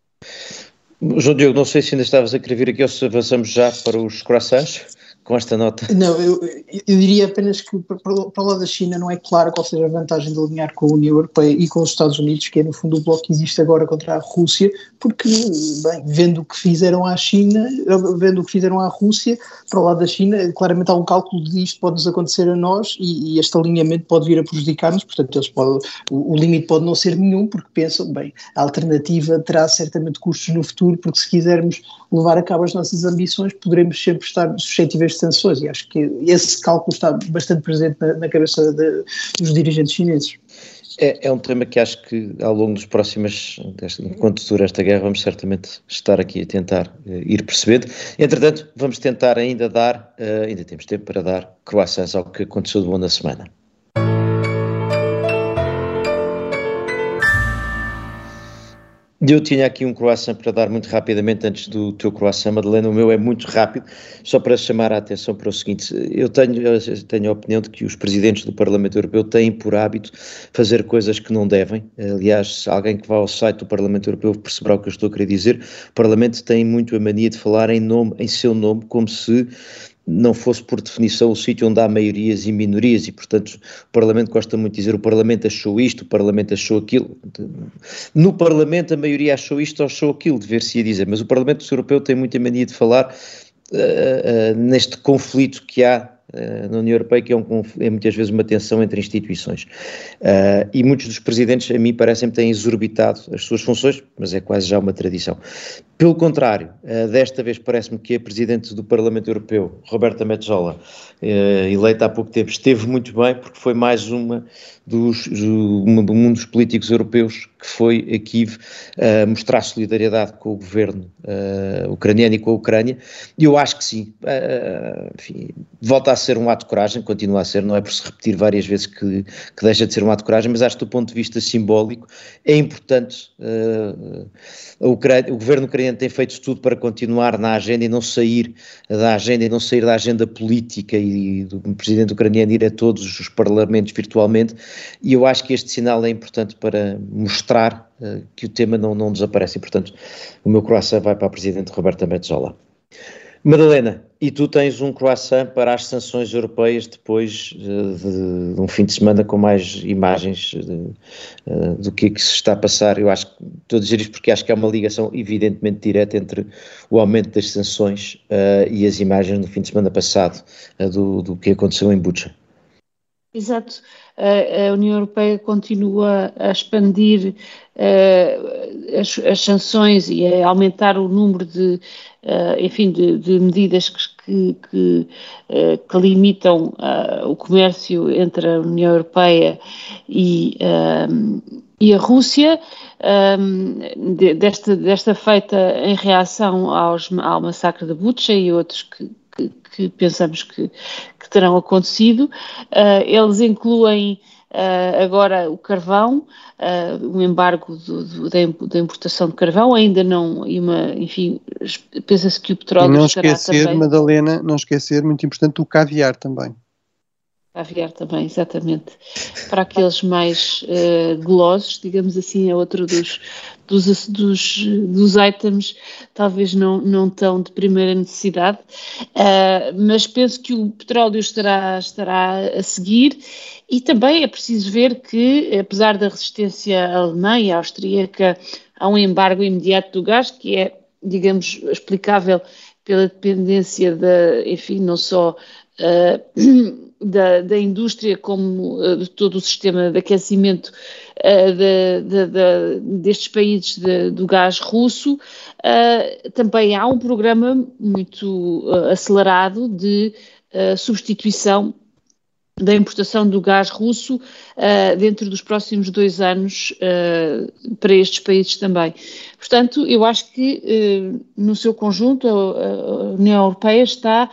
Speaker 1: João Diogo, não sei se ainda estavas a querer vir aqui ou se avançamos já para os croissants com esta nota?
Speaker 2: Não, eu, eu diria apenas que para, o lado da China não é claro qual seja a vantagem de alinhar com a União Europeia e com os Estados Unidos, que é no fundo o bloco que existe agora contra a Rússia, porque, bem, vendo o que fizeram à China, vendo o que fizeram à Rússia, para o lado da China, claramente há um cálculo de isto pode-nos acontecer a nós e, e, este alinhamento pode vir a prejudicar-nos, portanto eles podem, o, o limite pode não ser nenhum, porque pensam, bem, a alternativa terá certamente custos no futuro, porque se quisermos levar a cabo as nossas ambições, poderemos sempre estar suscetíveis de sanções, e acho que esse cálculo está bastante presente na, na cabeça de, dos dirigentes chineses.
Speaker 1: É, é, um tema que acho que ao longo dos próximos, enquanto dura esta guerra, vamos certamente estar aqui a tentar uh, ir percebendo. Entretanto, vamos tentar ainda dar, uh, ainda temos tempo para dar croissants ao que aconteceu de bom na semana. Eu tinha aqui um croissant para dar muito rapidamente antes do teu croissant, Madalena. O meu é muito rápido, só para chamar a atenção para o seguinte: eu tenho, eu tenho a opinião de que os presidentes do Parlamento Europeu têm por hábito fazer coisas que não devem. Aliás, alguém que vá ao site do Parlamento Europeu perceberá o que eu estou a querer dizer. O Parlamento tem muito a mania de falar em nome, em seu nome, como se não fosse por definição o sítio onde há maiorias e minorias e, portanto, o Parlamento gosta muito de dizer o Parlamento achou isto, o Parlamento achou aquilo. No Parlamento a maioria achou isto ou achou aquilo, dever-se dizer, mas o Parlamento Europeu tem muita mania de falar uh, uh, neste conflito que há na União Europeia, que é, um, é, muitas vezes uma tensão entre instituições. e muitos dos presidentes, a mim, parecem-me têm exorbitado as suas funções, mas é quase já uma tradição. Pelo contrário, eh, desta vez parece-me que a Presidente do Parlamento Europeu, Roberta Metzola, eh, eleita há pouco tempo, esteve muito bem porque foi mais uma dos, um dos políticos europeus que foi a Kiev uh, mostrar solidariedade com o governo uh, ucraniano e com a Ucrânia. E eu acho que sim. Uh, enfim, volta a ser um ato de coragem, continua a ser, não é por se repetir várias vezes que, que deixa de ser um ato de coragem, mas acho que do ponto de vista simbólico é importante. Ucrânia, o governo ucraniano tem feito tudo para continuar na agenda e não sair da agenda e não sair da agenda política e do presidente ucraniano ir a todos os parlamentos virtualmente e eu acho que este sinal é importante para mostrar uh, que o tema não, não desaparece e, portanto, o meu croissant vai para a Presidente Roberta Metzola. Madalena, E tu tens um croissant para as sanções europeias depois de, de, de um fim de semana com mais imagens de, uh, do que, é que se está a passar. Eu acho que estou a dizer isto porque acho que há uma ligação evidentemente direta entre o aumento das sanções uh, e as imagens no fim de semana passado uh, do, do que aconteceu em Bucha.
Speaker 4: Exato. A, União Europeia continua a expandir uh, as, as, sanções e a aumentar o número de, uh, enfim, de, de medidas que, que, uh, que limitam o comércio entre a União Europeia e, e a Rússia. Um, desta, desta feita em reação aos, ao massacre da Butcha e outros que, que, que pensamos que, que, terão acontecido. Uh, eles incluem uh, agora o carvão, uh, um embargo do, do, da importação de carvão, ainda não, e uma, enfim, pensa-se que o petróleo
Speaker 3: e não esquecer, também... Madalena, não esquecer, muito importante, o caviar também.
Speaker 4: Caviar também, exatamente. Para aqueles mais uh, golosos, digamos assim, é outro dos, dos, dos, dos itens, talvez não, não tão de primeira necessidade, uh, mas penso que o petróleo estará, estará a seguir e também é preciso ver que, apesar da resistência alemã e austríaca a um embargo imediato do gás, que é, digamos, explicável pela dependência da, enfim, não só. Uh, *clears throat* da, da indústria como uh, de todo o sistema de aquecimento de, de, de, destes países do gás russo, uh, também há um programa muito acelerado de substituição da importação do gás russo uh, dentro dos próximos dois anos uh, para estes países também. Portanto, eu acho que uh, no seu conjunto a, a União Europeia está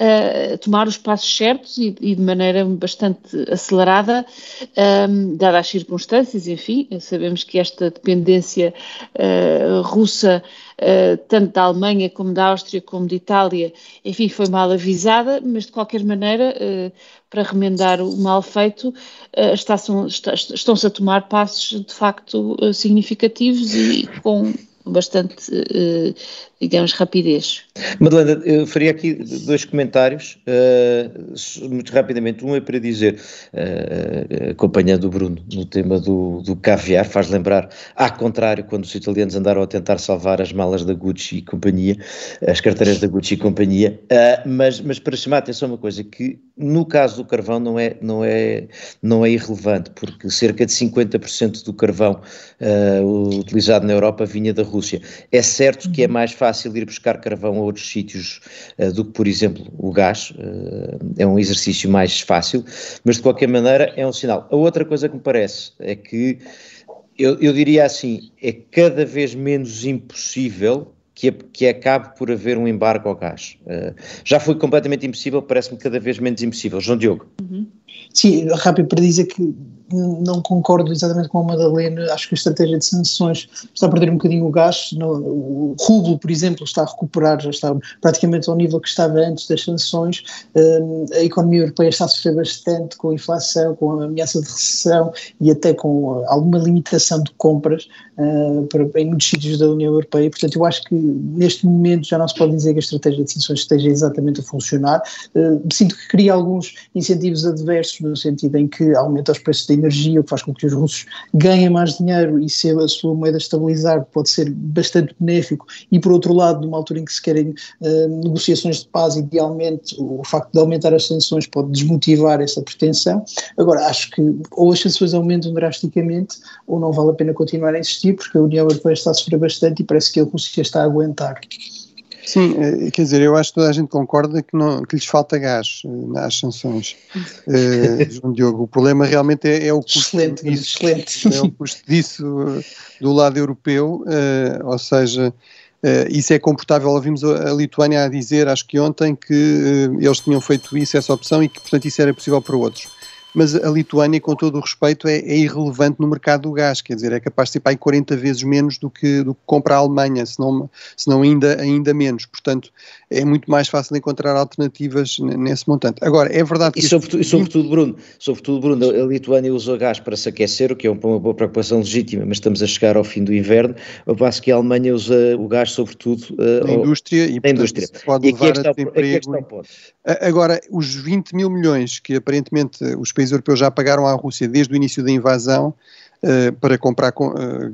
Speaker 4: uh, tomar os passos certos e, e, de maneira bastante acelerada, um, dadas as circunstâncias, enfim, sabemos que esta dependência uh, russa, uh, tanto da Alemanha como da Áustria como de Itália, enfim, foi mal avisada, mas de qualquer maneira, para remendar o mal feito, estão-se a tomar passos de facto significativos e com bastante, digamos, rapidez.
Speaker 1: Madalena, eu faria aqui dois comentários, uh, muito rapidamente. Um é para dizer, uh, acompanhando o Bruno no tema do, do caviar, faz lembrar, ao contrário, quando os italianos andaram a tentar salvar as malas da Gucci e companhia, as carteiras da Gucci e companhia, mas, mas para chamar a atenção uma coisa, que no caso do carvão não é, não é, não é irrelevante, porque cerca de 50% do carvão utilizado na Europa vinha da Rússia. É certo que é mais fácil ir buscar carvão a outros sítios uh, do que, por exemplo, o gás. Uh, é um exercício mais fácil, mas de qualquer maneira é um sinal. A outra coisa que me parece é que eu, eu diria assim: é cada vez menos impossível que, que acabe por haver um embargo ao gás. Uh, já foi completamente impossível, parece-me cada vez menos impossível. João Diogo.
Speaker 2: Uhum. Sim, rápido para dizer que não concordo exatamente com a Madalena, acho que a estratégia de sanções está a perder um bocadinho o gás, o rublo, por exemplo, está a recuperar, já está praticamente ao nível que estava antes das sanções, um, a economia europeia está a sofrer bastante com a inflação, com a ameaça de recessão e até com alguma limitação de compras uh, para, em muitos sítios da União Europeia, portanto eu acho que neste momento já não se pode dizer que a estratégia de sanções esteja exatamente a funcionar, uh, sinto que cria alguns incentivos adversos no sentido em que aumenta os preços da energia, o que faz com que os russos ganhem mais dinheiro e se a sua moeda estabilizar pode ser bastante benéfico e por outro lado, numa altura em que se querem uh, negociações de paz, idealmente o facto de aumentar as sanções pode desmotivar essa pretensão. Agora, acho que ou as sanções aumentam drasticamente ou não vale a pena continuar a insistir porque a União Europeia está a sofrer bastante e parece que a Rússia está a aguentar.
Speaker 3: Sim, eh, quer dizer, eu acho que toda a gente concorda que, não, que lhes falta gás eh, nas sanções. Uh, *laughs* João Diogo, o problema realmente é, é o custo
Speaker 2: excelente, disso, excelente.
Speaker 3: É o custo disso do lado europeu, uh, ou seja, uh, isso é comportável. Ouvimos a Lituânia a dizer, acho que ontem, que eles tinham feito isso, essa opção, e que, portanto, isso era possível para outros. Mas a Lituânia, com todo o respeito, é, é, irrelevante no mercado do gás, quer dizer, é capaz de ser para aí 40 vezes menos do que, do que compra a Alemanha, se não, se não ainda, ainda menos. Portanto, é muito mais fácil encontrar alternativas nesse montante. Agora, é verdade que.
Speaker 1: E sobretudo, sobretudo, Bruno, sobretudo, Bruno, a Lituânia usou gás para se aquecer, o que é uma boa preocupação legítima, mas estamos a chegar ao fim do inverno. Eu passo que a Alemanha usa o gás, sobretudo,
Speaker 3: uh, na indústria e,
Speaker 1: na indústria.
Speaker 3: pode e levar a desemprego. É Agora, os 20 mil milhões que aparentemente os países europeus já pagaram à Rússia desde o início da invasão uh, para comprar uh,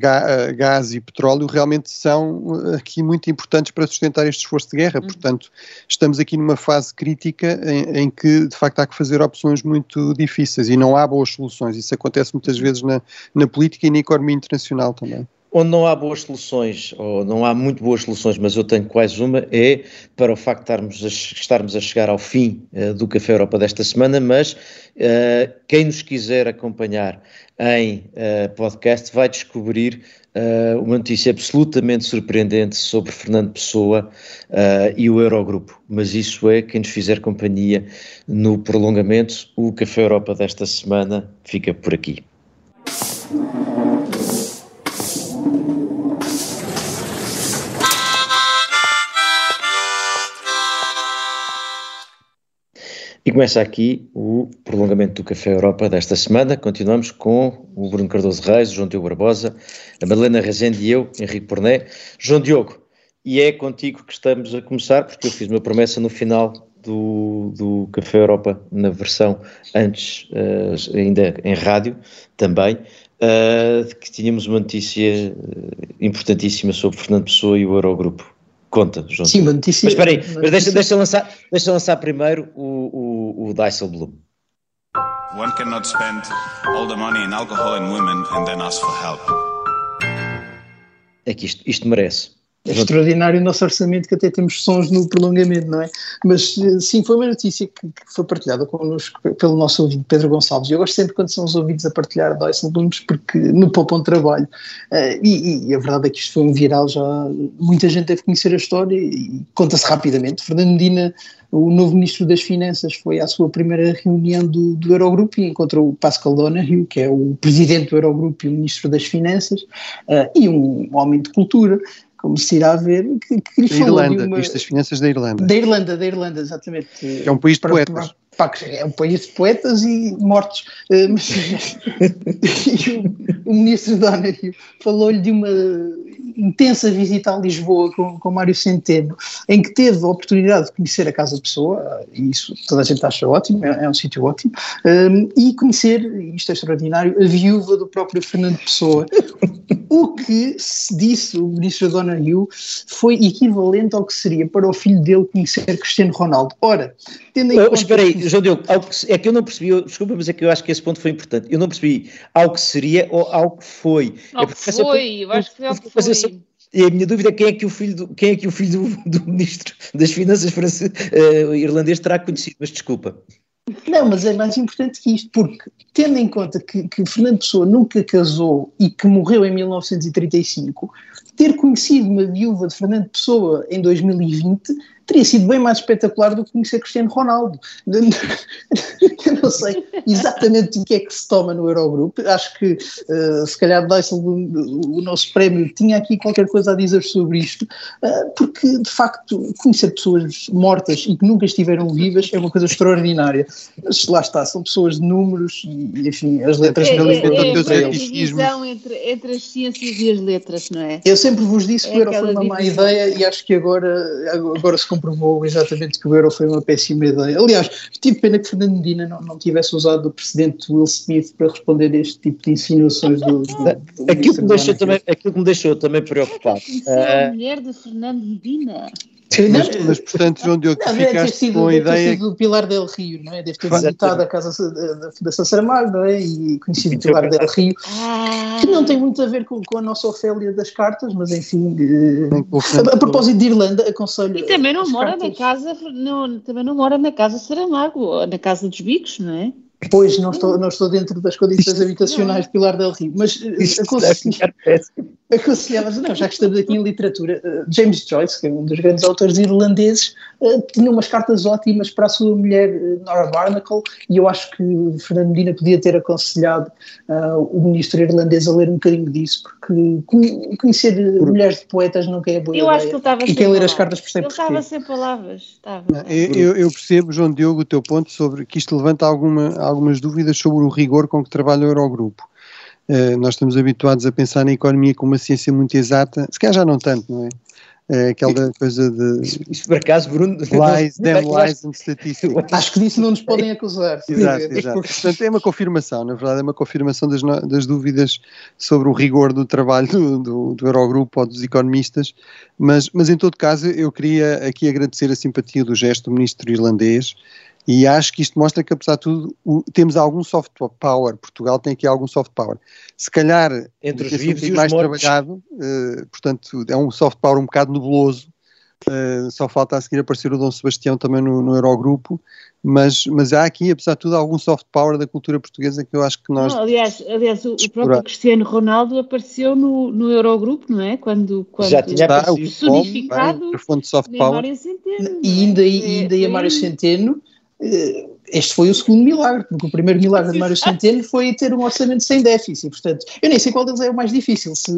Speaker 3: gás e petróleo realmente são aqui muito importantes para sustentar este esforço de guerra. Uhum. Portanto, estamos aqui numa fase crítica em, em, que de facto há que fazer opções muito difíceis e não há boas soluções. Isso acontece muitas vezes na, na política e na economia internacional também
Speaker 1: onde não há boas soluções, ou não há muito boas soluções, mas eu tenho quase uma, é para o facto de estarmos a, estarmos a chegar ao fim uh, do Café Europa desta semana, mas uh, quem nos quiser acompanhar em uh, podcast vai descobrir uma notícia absolutamente surpreendente sobre Fernando Pessoa e o Eurogrupo, mas isso é quem nos fizer companhia no prolongamento. O Café Europa desta semana fica por aqui. Começa aqui o prolongamento do Café Europa desta semana. Continuamos com o Bruno Cardoso Reis, o João Diogo Barbosa, a Madalena Rezende e eu, Henrique Porné. João Diogo, e é contigo que estamos a começar, porque eu fiz uma promessa no final do, do Café Europa, na versão antes, uh, ainda em rádio também, uh, que tínhamos uma notícia eh, importantíssima sobre Fernando Pessoa e o Eurogrupo. Conta, João.
Speaker 2: Sim, uma notícia.
Speaker 1: Mas espera aí, mas deixa, deixa, lançar, deixa lançar primeiro o, o, o Dijsselbloem. One cannot spend all the money in alcohol and women and then ask for help. É que isto, isto merece.
Speaker 2: É extraordinário o nosso orçamento, que até temos sons no prolongamento, não é? Mas eh, sim, foi uma notícia que, que foi partilhada connosco pelo nosso ouvinte Pedro Gonçalves. Eu gosto sempre quando são os ouvidos a partilhar Dyson Blooms porque me poupam trabalho. Uh, e, e, a verdade é que isto foi um viral já. Muita gente deve conhecer a história e conta-se rapidamente. Fernando Medina, o novo Ministro das Finanças, foi à sua primeira reunião do, do Eurogrupo e encontrou o Pascal Donahue, que é o Presidente do Eurogrupo e o Ministro das Finanças, uh, e um homem de cultura como se irá ver, que, que
Speaker 3: lhe falou Irlanda, de uma... das finanças da Irlanda.
Speaker 2: Da Irlanda, da Irlanda, exatamente.
Speaker 3: É um país de poetas.
Speaker 2: Pá, é um país de poetas e mortos. Uh, mas, *laughs* e o, o ministro Donahue falou-lhe de uma intensa visita a Lisboa com, com Mário Centeno, em que teve a oportunidade de conhecer a Casa de Pessoa, e isso toda a gente acha ótimo, é, é um sítio ótimo, um, e conhecer, isto é extraordinário, a viúva do próprio Fernando Pessoa. o que se disse o ministro Dona Rio foi equivalente ao que seria para o filho dele conhecer Cristiano Ronaldo. Ora,
Speaker 1: tendo em oh, conta. Espera aí. João Diogo, que, é que eu não percebi, eu, desculpa, mas é que eu acho que esse ponto foi importante. Eu não percebi ao que seria ou ao que foi.
Speaker 4: Ao é que foi, eu acho que foi ao que foi.
Speaker 1: E a minha dúvida é quem é que o filho do, quem é que o filho do, *laughs* do ministro das Finanças francês, uh, irlandês terá conhecido, mas desculpa.
Speaker 2: Não, mas é mais importante que isto, porque tendo em conta que, que Fernando Pessoa nunca casou e que morreu em 1935, ter conhecido uma viúva de Fernando Pessoa em 2020 teria sido bem mais espetacular do que conhecer Cristiano Ronaldo. Eu não sei exatamente o que é que se toma no Eurogrupo. Acho que uh, se calhar Dijsselbloem, o nosso prémio, tinha aqui qualquer coisa a dizer sobre isto, uh, porque de facto conhecer pessoas mortas e que nunca estiveram vivas é uma coisa extraordinária. Mas lá está, são pessoas de números e enfim, as letras
Speaker 4: é, não é, é, é a divisão entre, entre as ciências e as letras, não é?
Speaker 2: Eu sempre vos disse que o Euro foi uma má ideia e acho que agora, agora se comprovou exatamente que o euro foi uma péssima ideia. Aliás, tive pena que Fernando Medina não, não tivesse usado o presidente Will Smith para responder a este tipo de insinuações do, do,
Speaker 1: do *laughs* aquilo, que me deixou também, aquilo que me deixou também preocupado.
Speaker 4: a mulher de Fernando Medina.
Speaker 3: Mas, mas, portanto, João Diogo, não, ficaste sido, com a ideia...
Speaker 2: Deve ter do Pilar del Rio, não é? Deve ter visitado a casa da Fundação Saramago, não é? E conhecido o Pilar del Rio, ah. que não tem muito a ver com, com a nossa Ofélia das cartas, mas enfim, a, a, propósito de Irlanda, aconselho...
Speaker 4: E também não mora cartas. na casa, não, também não mora na casa Saramago, na casa dos bicos, não é?
Speaker 2: Pois, não estou, não estou dentro das condições habitacionais de Pilar del Rio, mas eh, aconselhava, não, já que estamos aqui em literatura, uh, James Joyce, que é um dos grandes autores irlandeses, uh, tinha umas cartas ótimas para a sua mulher uh, Nora Barnacle e eu acho que Fernando Medina podia ter aconselhado o ministro irlandês a ler um bocadinho disso, porque conhecer Por... mulheres de poetas nunca é boa
Speaker 4: eu
Speaker 2: ideia.
Speaker 4: Acho que ele estava
Speaker 2: e quem ler as cartas percebe
Speaker 4: Ele estava sem palavras. Estava.
Speaker 3: Eu, eu, percebo, João Diogo, o teu ponto sobre que isto levanta alguma, algumas dúvidas sobre o rigor com que trabalha o Eurogrupo. Uh, nós estamos habituados a pensar na economia como uma ciência muito exata, se calhar já não tanto, não é? Uh, aquela coisa de.
Speaker 1: Isso por acaso, Bruno. *laughs*
Speaker 3: Lies, damn lies *laughs* and statistics.
Speaker 2: Acho que disso não nos podem acusar.
Speaker 3: exato, *laughs* exato. Portanto, é uma confirmação, na verdade, é uma confirmação das, das dúvidas sobre o rigor do trabalho do, do, do Eurogrupo ou dos economistas, mas, mas em todo caso, eu queria aqui agradecer a simpatia do gesto do ministro irlandês e acho que isto mostra que, apesar de tudo, o, temos algum soft power. Portugal tem aqui algum soft power. Se calhar,
Speaker 1: entre os vivos e os
Speaker 3: mais
Speaker 1: mortos.
Speaker 3: trabalhado, uh, portanto, é um soft power um bocado nebuloso. Uh, só falta a seguir aparecer o Dom Sebastião também no, no Eurogrupo, mas, mas há aqui, apesar de tudo, algum soft power da cultura portuguesa que eu acho que nós.
Speaker 4: Não, aliás, aliás, o, o, próprio Cristiano Ronaldo apareceu no, no Eurogrupo, não é? Quando, quando
Speaker 1: já tinha
Speaker 3: está,
Speaker 1: o
Speaker 4: personificado
Speaker 3: bem, fonte soft power.
Speaker 4: Centeno.
Speaker 2: E ainda, é? ainda ia Mário Centeno este foi o segundo milagre, porque o primeiro milagre de Mário Centeno foi ter um orçamento sem déficit. Portanto, eu nem sei qual deles é o mais difícil: se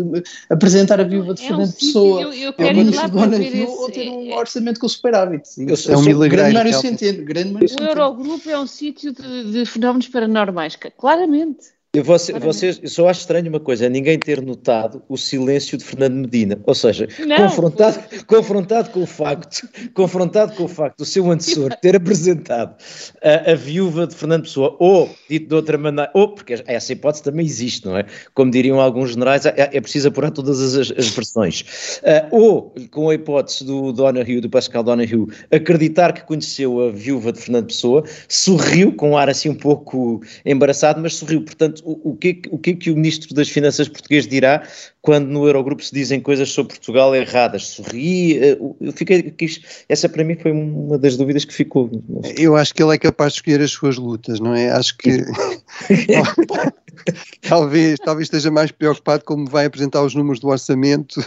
Speaker 2: apresentar a viúva de é Fernando um Pessoa
Speaker 4: eu, eu
Speaker 2: ao ministro Dona Rio ou ter um orçamento com superávit.
Speaker 3: Eu, é um milagre.
Speaker 2: Grande Mário Centeno. Grande Mário
Speaker 4: o Eurogrupo é um sítio de, de fenómenos paranormais, claramente.
Speaker 1: Eu, você, vocês, eu só acho estranho uma coisa, é ninguém ter notado o silêncio de Fernando Medina. Ou seja, não, confrontado, confrontado com o facto, confrontado com o facto do seu antecessor ter apresentado a, a, viúva de Fernando Pessoa, ou, dito de outra maneira, ou, porque essa hipótese também existe, não é? Como diriam alguns generais, é, é preciso apurar todas as, as versões. Uh, ou, com a hipótese do Donahue, do Pascal Donahue, acreditar que conheceu a viúva de Fernando Pessoa, sorriu com um ar assim um pouco embaraçado, mas sorriu, portanto, o, o, que, o que é que o Ministro das Finanças português dirá quando no Eurogrupo se dizem coisas sobre Portugal erradas? Sorri? Eh, eu fiquei, essa para mim foi uma das dúvidas que ficou.
Speaker 3: Eu acho que ele é capaz de escolher as suas lutas, não é? Acho que *laughs* talvez, talvez esteja mais preocupado como vai apresentar os números do orçamento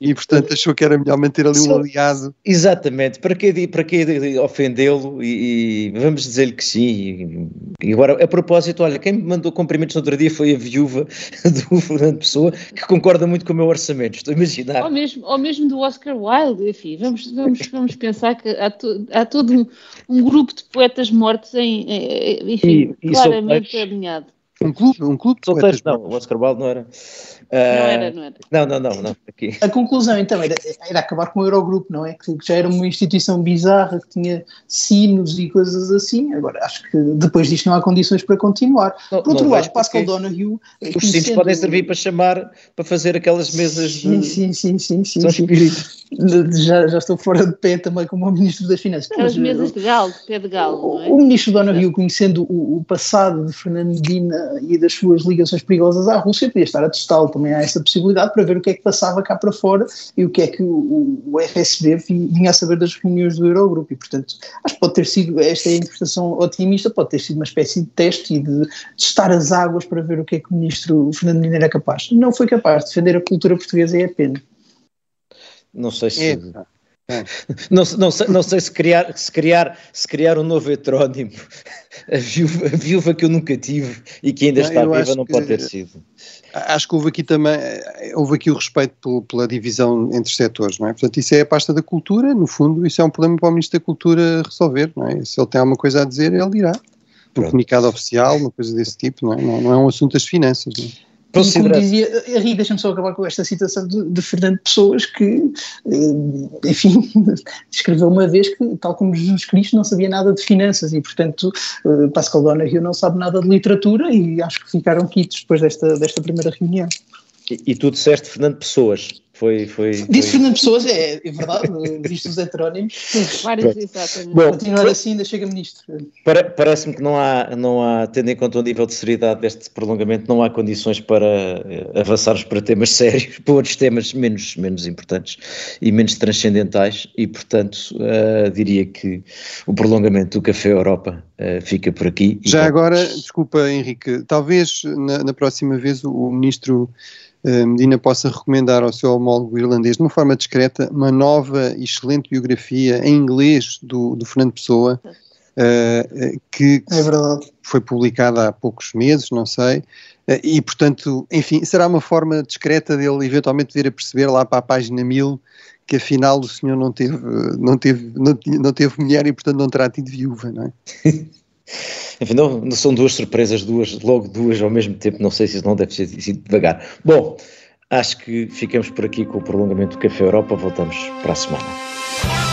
Speaker 3: e, portanto, achou que era melhor manter ali um aliado.
Speaker 1: Exatamente, para que, para que ofendê-lo e, e, vamos dizer-lhe que sim. E, agora, a propósito, olha, quem me mandou cumprimentos no outro dia foi a viúva *laughs* do Fernando Pessoa, que concorda muito com o meu orçamento, estou a imaginar.
Speaker 4: Ou mesmo, ou mesmo do Oscar Wilde, enfim, vamos, vamos, vamos pensar que há, to, há todo um, um, grupo de poetas mortos em, enfim, e, claramente alinhado.
Speaker 3: Um clube, um clube de
Speaker 1: Solteiros, não, o Oscar Wilde não era.
Speaker 4: Uh, não era, não era.
Speaker 1: Não, não, não, não. Aqui.
Speaker 2: A conclusão então era, era acabar com o Eurogrupo, não é? Que, já era uma instituição bizarra, que tinha sinos e coisas assim. Agora, acho que depois disto não há condições para continuar. Não, Por outro lado, Pascal Donahue.
Speaker 1: Os sinos podem servir para chamar, para fazer aquelas mesas
Speaker 2: sim,
Speaker 1: de.
Speaker 2: Sim, sim, sim. sim,
Speaker 1: São
Speaker 2: sim. Já, já estou fora de pé também como o Ministro das Finanças.
Speaker 4: Aquelas mesas de galo, de pé de galo, não é?
Speaker 2: O Ministro Donahue, conhecendo o, o passado de Fernando Medina e das suas ligações perigosas à Rússia, podia estar a testá-lo. Também há essa possibilidade para ver o que é que passava cá para fora e o que é que o, o FSB vinha a saber das reuniões do Eurogrupo. E, portanto, acho que pode ter sido, esta é a interpretação otimista, pode ter sido uma espécie de teste e de testar as águas para ver o que é que o Ministro Fernando Medina era capaz. Não foi capaz de defender a cultura portuguesa é a pena.
Speaker 1: Não sei se. É. *laughs* Não, não, sei, não sei se criar, se, criar, se criar um novo heterónimo, a viúva, a viúva que eu nunca tive e que ainda não, está viva não que, pode ter sido.
Speaker 3: Acho que houve aqui também, houve aqui o respeito pelo, pela divisão entre setores, não é? Portanto, isso é a pasta da cultura, no fundo, isso é um problema para o Ministro da Cultura resolver, não é? Se ele tem alguma coisa a dizer, ele dirá. Um comunicado oficial, uma coisa desse tipo, não é? Não, não é um assunto das finanças, não é?
Speaker 2: Como dizia, Rui, deixa-me só acabar com esta citação de, de, Fernando Pessoas, que, eh, enfim, *laughs* escreveu uma vez que, tal como Jesus Cristo, não sabia nada de finanças e, portanto, eh, Pascal Donahue não sabe nada de literatura e acho que ficaram quites depois desta, desta primeira reunião.
Speaker 1: E, e tu disseste Fernando Pessoas. Foi, foi,
Speaker 2: Disse Fernando Pessoas, é, é verdade, *laughs* visto os heterónimos.
Speaker 4: Vários, exatamente.
Speaker 2: Bom, Continuar assim, ainda chega ministro.
Speaker 1: Para, Parece-me que não há, não há, tendo em conta o nível de seriedade deste prolongamento, não há condições para eh, avançarmos para temas *laughs* sérios, para outros temas menos, menos importantes e menos transcendentais, e portanto uh, diria que o prolongamento do Café Europa uh, fica por aqui.
Speaker 3: Já agora, desculpa Henrique, talvez na, na próxima vez o, o ministro Medina possa recomendar ao seu homólogo irlandês, de uma forma discreta, uma nova e excelente biografia em inglês do, do Fernando Pessoa, uh, que
Speaker 2: é
Speaker 3: foi publicada há poucos meses, não sei, uh, e portanto, enfim, será uma forma discreta dele eventualmente vir a perceber lá para a página 1000 que afinal o senhor não teve, não teve, não, não teve mulher e portanto não terá tido viúva, não é? *laughs*
Speaker 1: Enfim, não, não, são duas surpresas, duas, logo duas ao mesmo tempo, não sei se isso não deve ser sido devagar. Bom, acho que ficamos por aqui com o prolongamento do Café Europa, voltamos para a semana.